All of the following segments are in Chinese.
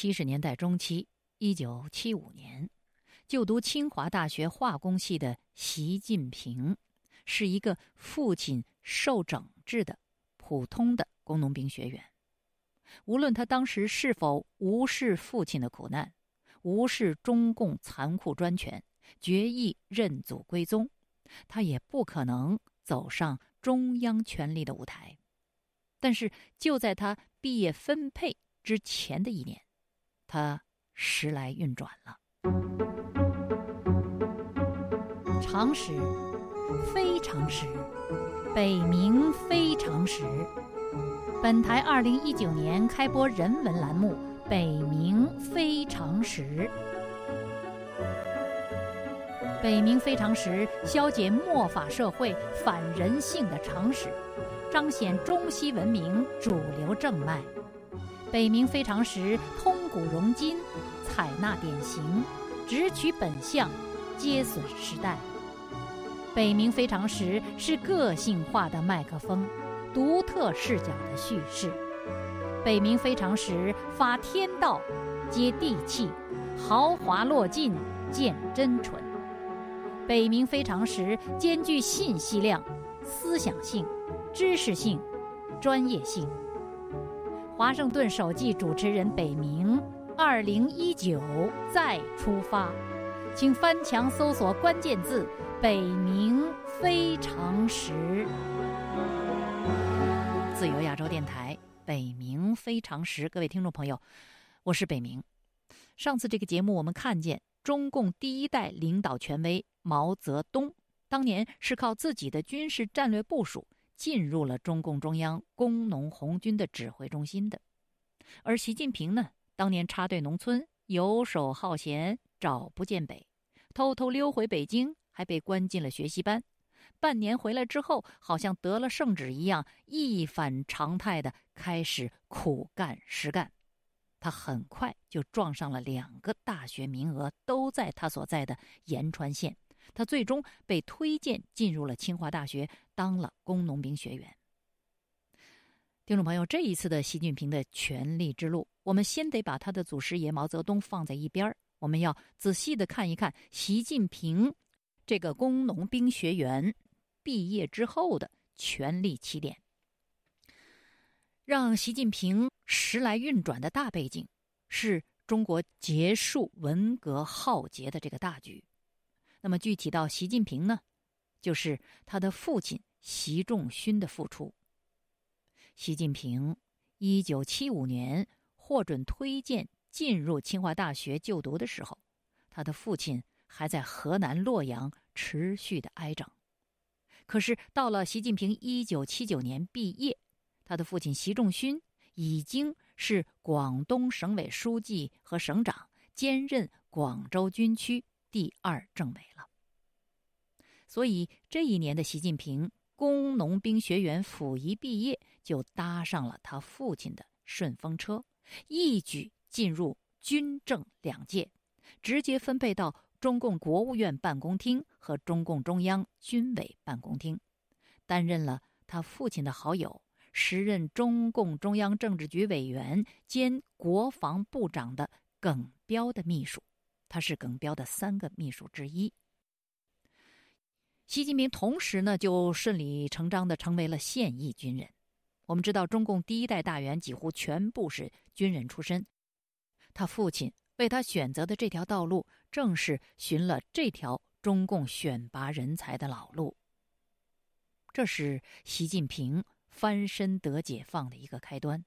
七十年代中期，一九七五年，就读清华大学化工系的习近平，是一个父亲受整治的普通的工农兵学员。无论他当时是否无视父亲的苦难，无视中共残酷专权，决意认祖归宗，他也不可能走上中央权力的舞台。但是，就在他毕业分配之前的一年。他时来运转了，常识、非常识，北冥非常识。本台二零一九年开播人文栏目《北冥非常识》。北冥非常识消解末法社会反人性的常识，彰显中西文明主流正脉。北冥非常识通古融今，采纳典型，直取本相，皆损时代。北冥非常时是个性化的麦克风，独特视角的叙事。北冥非常时发天道，接地气，豪华落尽，见真纯。北冥非常时兼具信息量、思想性、知识性、专业性。华盛顿首季主持人北明，二零一九再出发，请翻墙搜索关键字“北明非常时”。自由亚洲电台北明非常时，各位听众朋友，我是北明。上次这个节目，我们看见中共第一代领导权威毛泽东，当年是靠自己的军事战略部署。进入了中共中央工农红军的指挥中心的，而习近平呢，当年插队农村，游手好闲，找不见北，偷偷溜回北京，还被关进了学习班。半年回来之后，好像得了圣旨一样，一反常态的开始苦干实干。他很快就撞上了两个大学名额，都在他所在的延川县。他最终被推荐进入了清华大学，当了工农兵学员。听众朋友，这一次的习近平的权力之路，我们先得把他的祖师爷毛泽东放在一边我们要仔细的看一看习近平这个工农兵学员毕业之后的权力起点。让习近平时来运转的大背景，是中国结束文革浩劫的这个大局。那么具体到习近平呢，就是他的父亲习仲勋的付出。习近平一九七五年获准推荐进入清华大学就读的时候，他的父亲还在河南洛阳持续的挨整。可是到了习近平一九七九年毕业，他的父亲习仲勋已经是广东省委书记和省长，兼任广州军区。第二政委了，所以这一年的习近平工农兵学员甫一毕业，就搭上了他父亲的顺风车，一举进入军政两界，直接分配到中共国务院办公厅和中共中央军委办公厅，担任了他父亲的好友、时任中共中央政治局委员兼国防部长的耿彪的秘书。他是耿彪的三个秘书之一。习近平同时呢，就顺理成章的成为了现役军人。我们知道，中共第一代大员几乎全部是军人出身，他父亲为他选择的这条道路，正是寻了这条中共选拔人才的老路。这是习近平翻身得解放的一个开端。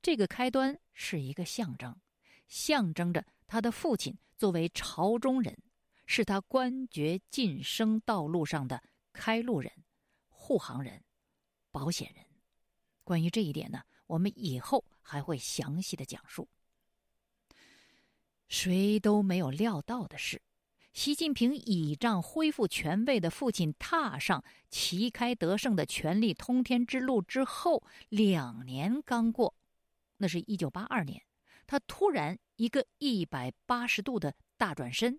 这个开端是一个象征，象征着他的父亲。作为朝中人，是他官爵晋升道路上的开路人、护航人、保险人。关于这一点呢，我们以后还会详细的讲述。谁都没有料到的是，习近平倚仗恢复权位的父亲，踏上旗开得胜的权力通天之路之后，两年刚过，那是一九八二年，他突然。一个一百八十度的大转身，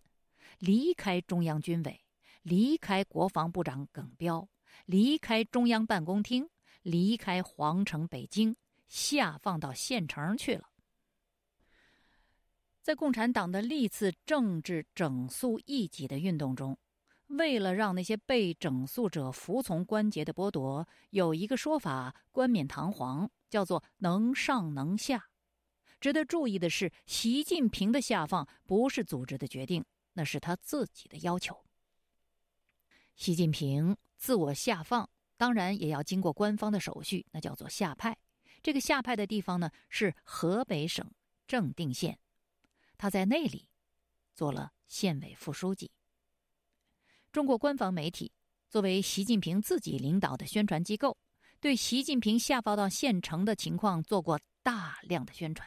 离开中央军委，离开国防部长耿彪，离开中央办公厅，离开皇城北京，下放到县城去了。在共产党的历次政治整肃异己的运动中，为了让那些被整肃者服从关节的剥夺，有一个说法冠冕堂皇，叫做“能上能下”。值得注意的是，习近平的下放不是组织的决定，那是他自己的要求。习近平自我下放，当然也要经过官方的手续，那叫做下派。这个下派的地方呢，是河北省正定县。他在那里做了县委副书记。中国官方媒体作为习近平自己领导的宣传机构，对习近平下放到县城的情况做过大量的宣传。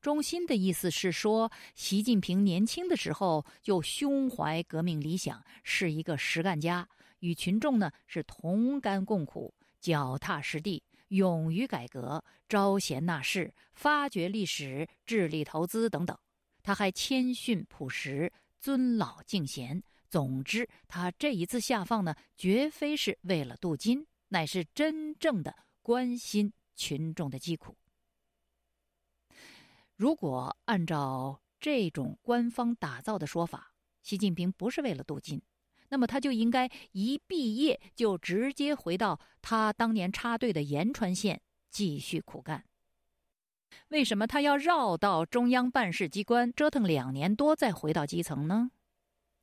中心的意思是说，习近平年轻的时候就胸怀革命理想，是一个实干家，与群众呢是同甘共苦，脚踏实地。勇于改革，招贤纳士，发掘历史，致力投资等等。他还谦逊朴实，尊老敬贤。总之，他这一次下放呢，绝非是为了镀金，乃是真正的关心群众的疾苦。如果按照这种官方打造的说法，习近平不是为了镀金。那么他就应该一毕业就直接回到他当年插队的延川县继续苦干。为什么他要绕到中央办事机关折腾两年多再回到基层呢？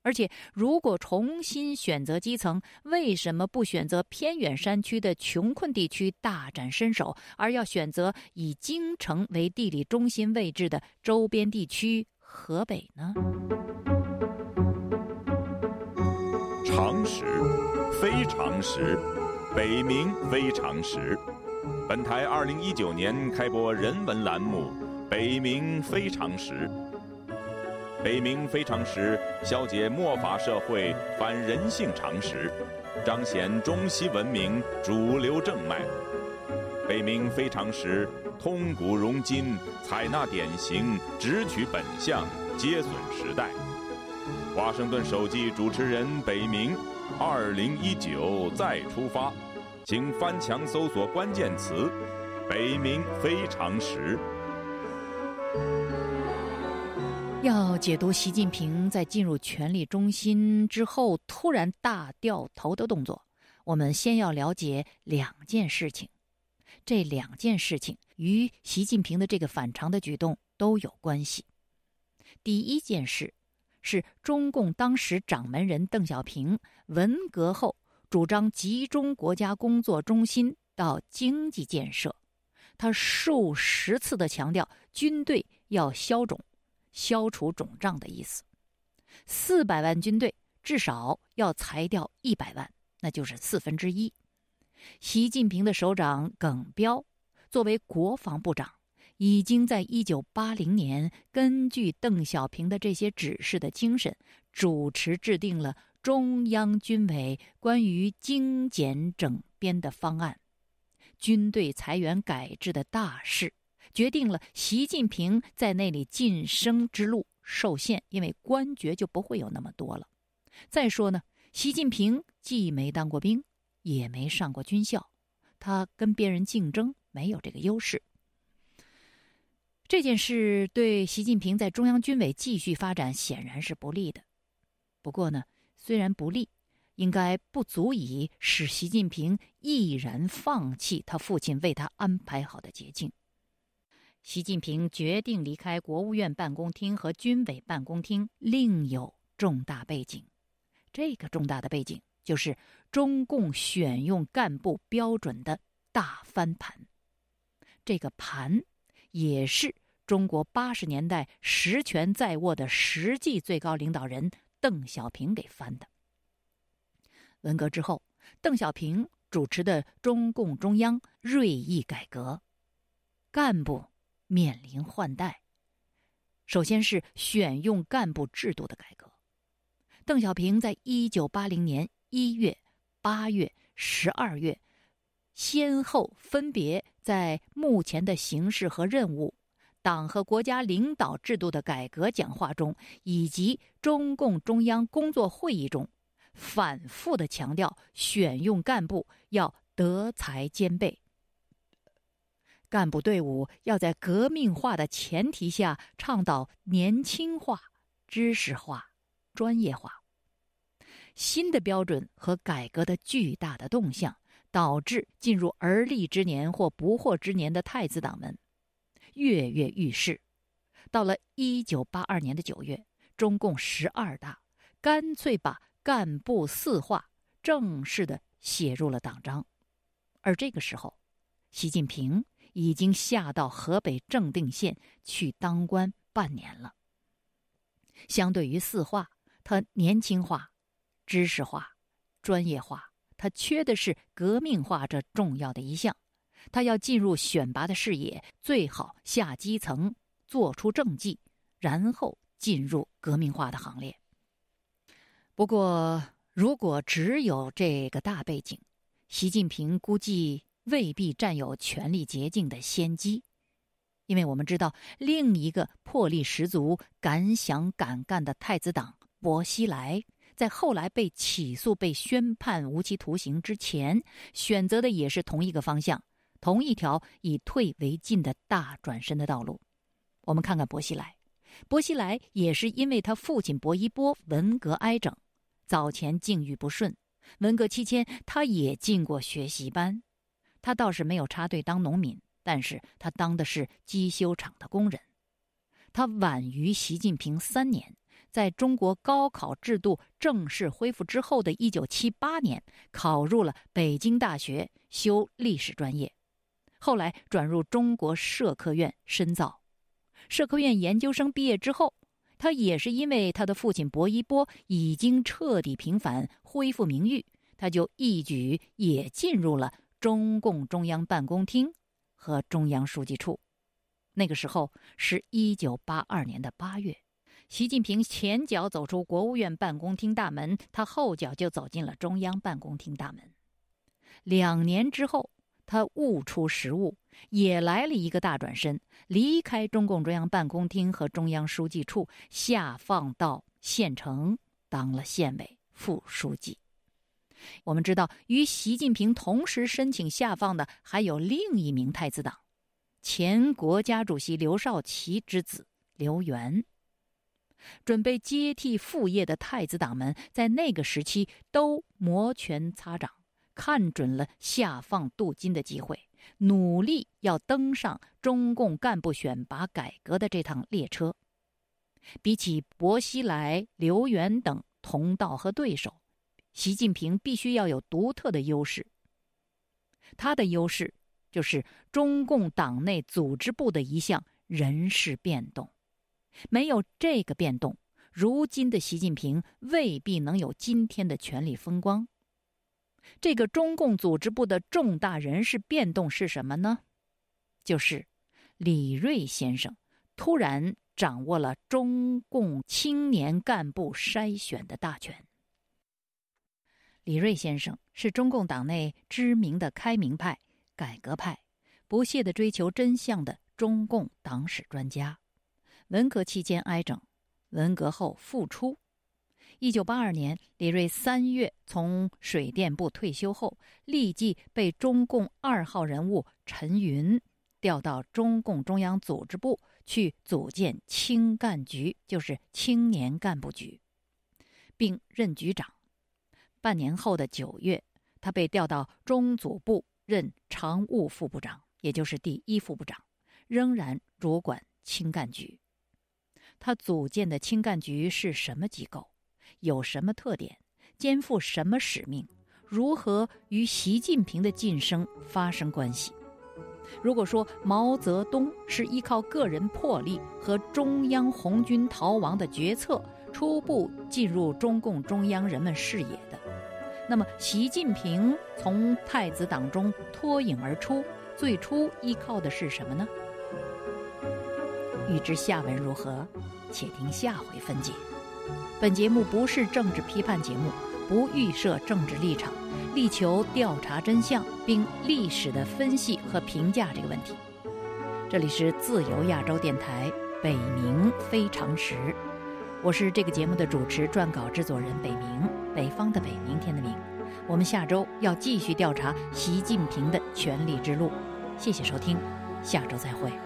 而且，如果重新选择基层，为什么不选择偏远山区的穷困地区大展身手，而要选择以京城为地理中心位置的周边地区河北呢？常识，非常识，北冥非常识。本台二零一九年开播人文栏目《北冥非常识》。北冥非常时消解末法社会反人性常识，彰显中西文明主流正脉。北冥非常时通古融今，采纳典型，直取本相，接损时代。华盛顿首季主持人北明，二零一九再出发，请翻墙搜索关键词“北冥非常时”。要解读习近平在进入权力中心之后突然大掉头的动作，我们先要了解两件事情。这两件事情与习近平的这个反常的举动都有关系。第一件事。是中共当时掌门人邓小平文革后主张集中国家工作中心到经济建设，他数十次的强调军队要消肿，消除肿胀的意思。四百万军队至少要裁掉一百万，那就是四分之一。习近平的首长耿飚作为国防部长。已经在一九八零年，根据邓小平的这些指示的精神，主持制定了中央军委关于精简整编的方案，军队裁员改制的大事，决定了习近平在那里晋升之路受限，因为官爵就不会有那么多了。再说呢，习近平既没当过兵，也没上过军校，他跟别人竞争没有这个优势。这件事对习近平在中央军委继续发展显然是不利的。不过呢，虽然不利，应该不足以使习近平毅然放弃他父亲为他安排好的捷径。习近平决定离开国务院办公厅和军委办公厅，另有重大背景。这个重大的背景就是中共选用干部标准的大翻盘。这个盘。也是中国八十年代实权在握的实际最高领导人邓小平给翻的。文革之后，邓小平主持的中共中央锐意改革，干部面临换代。首先是选用干部制度的改革。邓小平在一九八零年一月、八月、十二月。先后分别在目前的形势和任务、党和国家领导制度的改革讲话中，以及中共中央工作会议中，反复的强调选用干部要德才兼备。干部队伍要在革命化的前提下倡导年轻化、知识化、专业化。新的标准和改革的巨大的动向，导致进入而立之年或不惑之年的太子党们跃跃欲试。到了一九八二年的九月，中共十二大干脆把干部四化正式的写入了党章。而这个时候，习近平已经下到河北正定县去当官半年了。相对于四化，他年轻化。知识化、专业化，他缺的是革命化这重要的一项。他要进入选拔的视野，最好下基层做出政绩，然后进入革命化的行列。不过，如果只有这个大背景，习近平估计未必占有权力捷径的先机，因为我们知道另一个魄力十足、敢想敢干的太子党薄熙来。在后来被起诉、被宣判无期徒刑之前，选择的也是同一个方向，同一条以退为进的大转身的道路。我们看看薄熙来，薄熙来也是因为他父亲薄一波文革挨整，早前境遇不顺，文革期间他也进过学习班，他倒是没有插队当农民，但是他当的是机修厂的工人，他晚于习近平三年。在中国高考制度正式恢复之后的一九七八年，考入了北京大学修历史专业，后来转入中国社科院深造。社科院研究生毕业之后，他也是因为他的父亲薄一波已经彻底平反，恢复名誉，他就一举也进入了中共中央办公厅和中央书记处。那个时候是一九八二年的八月。习近平前脚走出国务院办公厅大门，他后脚就走进了中央办公厅大门。两年之后，他悟出时务，也来了一个大转身，离开中共中央办公厅和中央书记处，下放到县城当了县委副书记。我们知道，与习近平同时申请下放的还有另一名太子党，前国家主席刘少奇之子刘源。准备接替父业的太子党们，在那个时期都摩拳擦掌，看准了下放镀金的机会，努力要登上中共干部选拔改革的这趟列车。比起薄熙来、刘源等同道和对手，习近平必须要有独特的优势。他的优势就是中共党内组织部的一项人事变动。没有这个变动，如今的习近平未必能有今天的权力风光。这个中共组织部的重大人事变动是什么呢？就是李锐先生突然掌握了中共青年干部筛选的大权。李锐先生是中共党内知名的开明派、改革派，不懈的追求真相的中共党史专家。文革期间挨整，文革后复出。一九八二年，李瑞三月从水电部退休后，立即被中共二号人物陈云调到中共中央组织部去组建青干局，就是青年干部局，并任局长。半年后的九月，他被调到中组部任常务副部长，也就是第一副部长，仍然主管青干局。他组建的青干局是什么机构？有什么特点？肩负什么使命？如何与习近平的晋升发生关系？如果说毛泽东是依靠个人魄力和中央红军逃亡的决策初步进入中共中央人们视野的，那么习近平从太子党中脱颖而出，最初依靠的是什么呢？欲知下文如何，且听下回分解。本节目不是政治批判节目，不预设政治立场，力求调查真相并历史的分析和评价这个问题。这里是自由亚洲电台北冥非常时，我是这个节目的主持、撰稿制作人北冥，北方的北，明天的明。我们下周要继续调查习近平的权力之路。谢谢收听。下周再会。